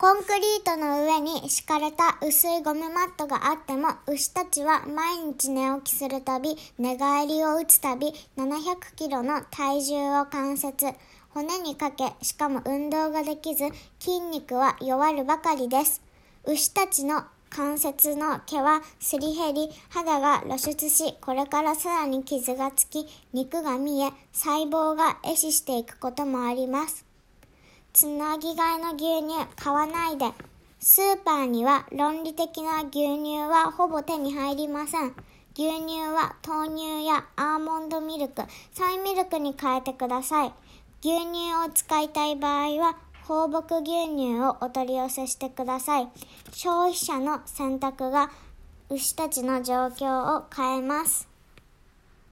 コンクリートの上に敷かれた薄いゴムマットがあっても、牛たちは毎日寝起きするたび、寝返りを打つたび、700キロの体重を関節、骨にかけ、しかも運動ができず、筋肉は弱るばかりです。牛たちの関節の毛はすり減り、肌が露出し、これからさらに傷がつき、肉が見え、細胞が壊死していくこともあります。つなぎ替えの牛乳買わないで。スーパーには論理的な牛乳はほぼ手に入りません。牛乳は豆乳やアーモンドミルク、ソイミルクに変えてください。牛乳を使いたい場合は放牧牛乳をお取り寄せしてください。消費者の選択が牛たちの状況を変えます。